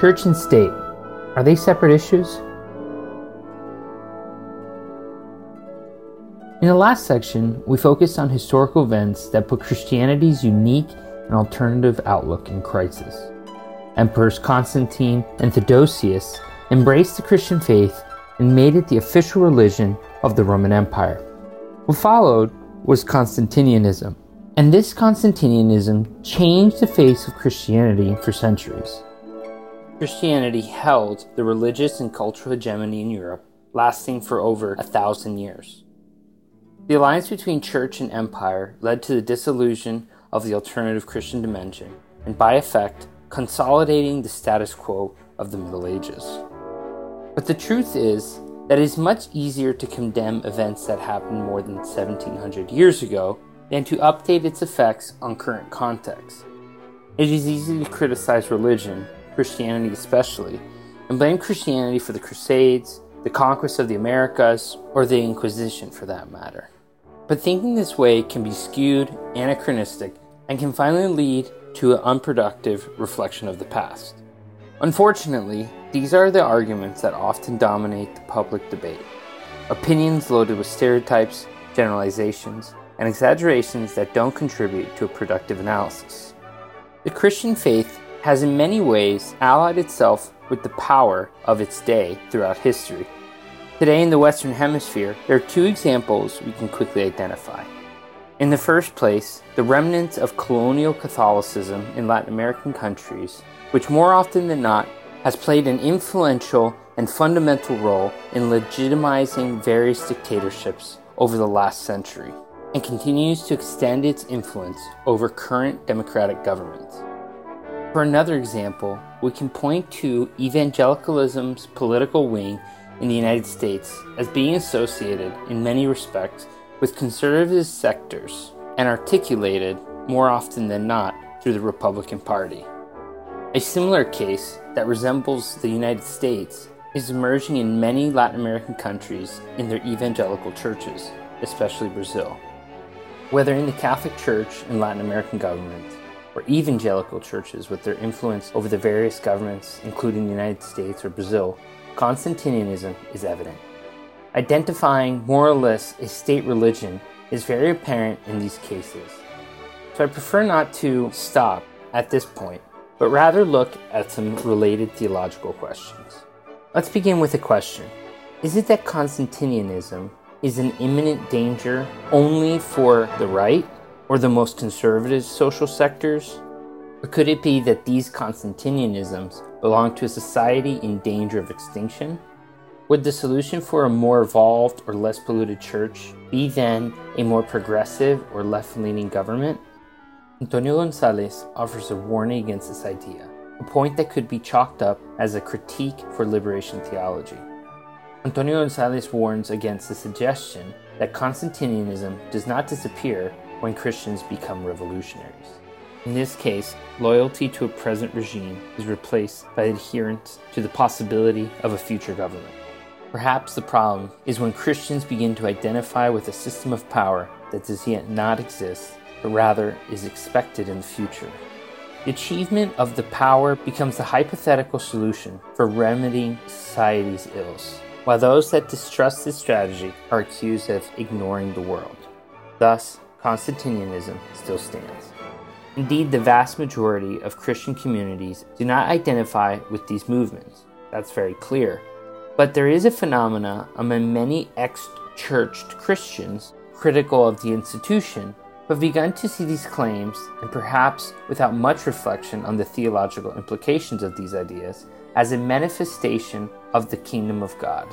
Church and state, are they separate issues? In the last section, we focused on historical events that put Christianity's unique and alternative outlook in crisis. Emperors Constantine and Theodosius embraced the Christian faith and made it the official religion of the Roman Empire. What followed was Constantinianism, and this Constantinianism changed the face of Christianity for centuries. Christianity held the religious and cultural hegemony in Europe, lasting for over a thousand years. The alliance between church and empire led to the dissolution of the alternative Christian dimension, and by effect, consolidating the status quo of the Middle Ages. But the truth is that it is much easier to condemn events that happened more than 1700 years ago than to update its effects on current context. It is easy to criticize religion, Christianity especially, and blame Christianity for the Crusades, the conquest of the Americas, or the Inquisition for that matter. But thinking this way can be skewed, anachronistic, and can finally lead to an unproductive reflection of the past. Unfortunately, these are the arguments that often dominate the public debate. Opinions loaded with stereotypes, generalizations, and exaggerations that don't contribute to a productive analysis. The Christian faith has in many ways allied itself with the power of its day throughout history. Today in the Western Hemisphere, there are two examples we can quickly identify. In the first place, the remnants of colonial Catholicism in Latin American countries, which more often than not has played an influential and fundamental role in legitimizing various dictatorships over the last century, and continues to extend its influence over current democratic governments. For another example, we can point to evangelicalism's political wing in the United States as being associated, in many respects, with conservative sectors and articulated more often than not through the Republican Party. A similar case that resembles the United States is emerging in many Latin American countries in their evangelical churches, especially Brazil. Whether in the Catholic Church and Latin American government, or evangelical churches with their influence over the various governments, including the United States or Brazil, Constantinianism is evident. Identifying more or less a state religion is very apparent in these cases. So I prefer not to stop at this point, but rather look at some related theological questions. Let's begin with a question Is it that Constantinianism is an imminent danger only for the right or the most conservative social sectors? Or could it be that these Constantinianisms belong to a society in danger of extinction? Would the solution for a more evolved or less polluted church be then a more progressive or left leaning government? Antonio Gonzalez offers a warning against this idea, a point that could be chalked up as a critique for liberation theology. Antonio Gonzalez warns against the suggestion that Constantinianism does not disappear when Christians become revolutionaries. In this case, loyalty to a present regime is replaced by adherence to the possibility of a future government. Perhaps the problem is when Christians begin to identify with a system of power that does yet not exist, but rather is expected in the future. The achievement of the power becomes the hypothetical solution for remedying society's ills, while those that distrust this strategy are accused of ignoring the world. Thus, Constantinianism still stands. Indeed, the vast majority of Christian communities do not identify with these movements. That's very clear. But there is a phenomena among many ex churched Christians critical of the institution who have begun to see these claims, and perhaps without much reflection on the theological implications of these ideas, as a manifestation of the kingdom of God.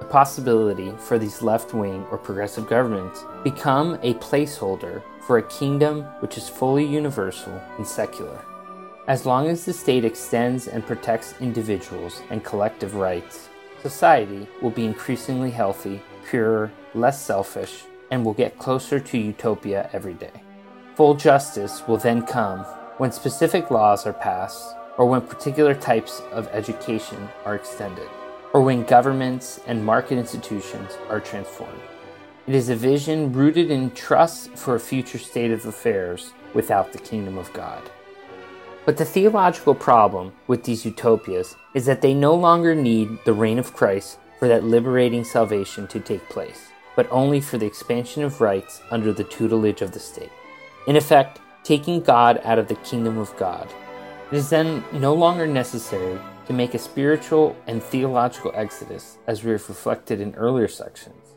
The possibility for these left wing or progressive governments become a placeholder for a kingdom which is fully universal and secular. As long as the state extends and protects individuals and collective rights, Society will be increasingly healthy, purer, less selfish, and will get closer to utopia every day. Full justice will then come when specific laws are passed, or when particular types of education are extended, or when governments and market institutions are transformed. It is a vision rooted in trust for a future state of affairs without the kingdom of God. But the theological problem with these utopias is that they no longer need the reign of Christ for that liberating salvation to take place, but only for the expansion of rights under the tutelage of the state. In effect, taking God out of the kingdom of God. It is then no longer necessary to make a spiritual and theological exodus as we have reflected in earlier sections.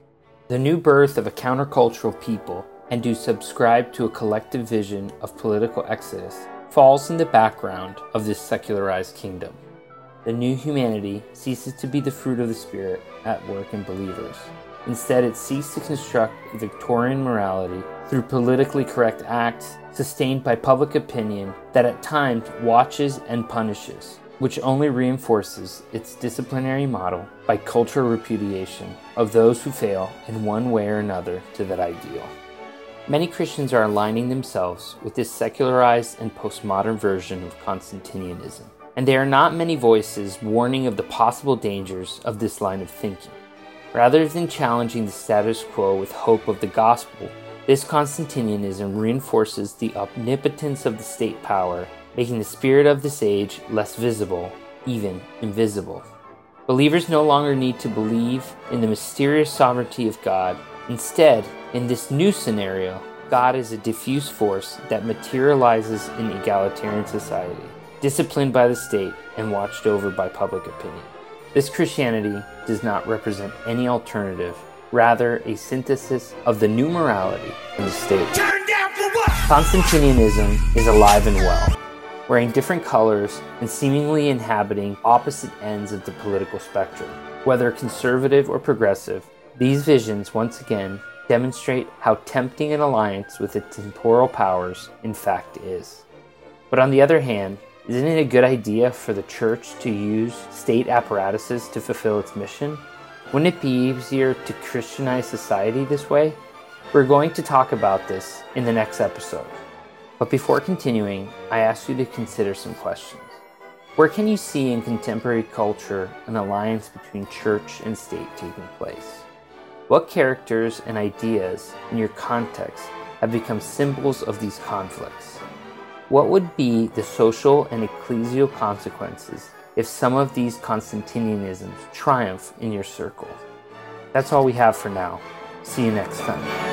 The new birth of a countercultural people and to subscribe to a collective vision of political exodus falls in the background of this secularized kingdom. The new humanity ceases to be the fruit of the Spirit at work in believers. Instead, it seeks to construct Victorian morality through politically correct acts sustained by public opinion that at times watches and punishes, which only reinforces its disciplinary model by cultural repudiation of those who fail in one way or another to that ideal. Many Christians are aligning themselves with this secularized and postmodern version of Constantinianism, and there are not many voices warning of the possible dangers of this line of thinking. Rather than challenging the status quo with hope of the gospel, this Constantinianism reinforces the omnipotence of the state power, making the spirit of this age less visible, even invisible. Believers no longer need to believe in the mysterious sovereignty of God. Instead, in this new scenario, God is a diffuse force that materializes in egalitarian society, disciplined by the state and watched over by public opinion. This Christianity does not represent any alternative, rather, a synthesis of the new morality in the state. Constantinianism is alive and well, wearing different colors and seemingly inhabiting opposite ends of the political spectrum. Whether conservative or progressive, these visions once again demonstrate how tempting an alliance with its temporal powers in fact is. But on the other hand, isn't it a good idea for the church to use state apparatuses to fulfill its mission? Wouldn't it be easier to Christianize society this way? We're going to talk about this in the next episode. But before continuing, I ask you to consider some questions. Where can you see in contemporary culture an alliance between church and state taking place? What characters and ideas in your context have become symbols of these conflicts? What would be the social and ecclesial consequences if some of these Constantinianisms triumph in your circle? That's all we have for now. See you next time.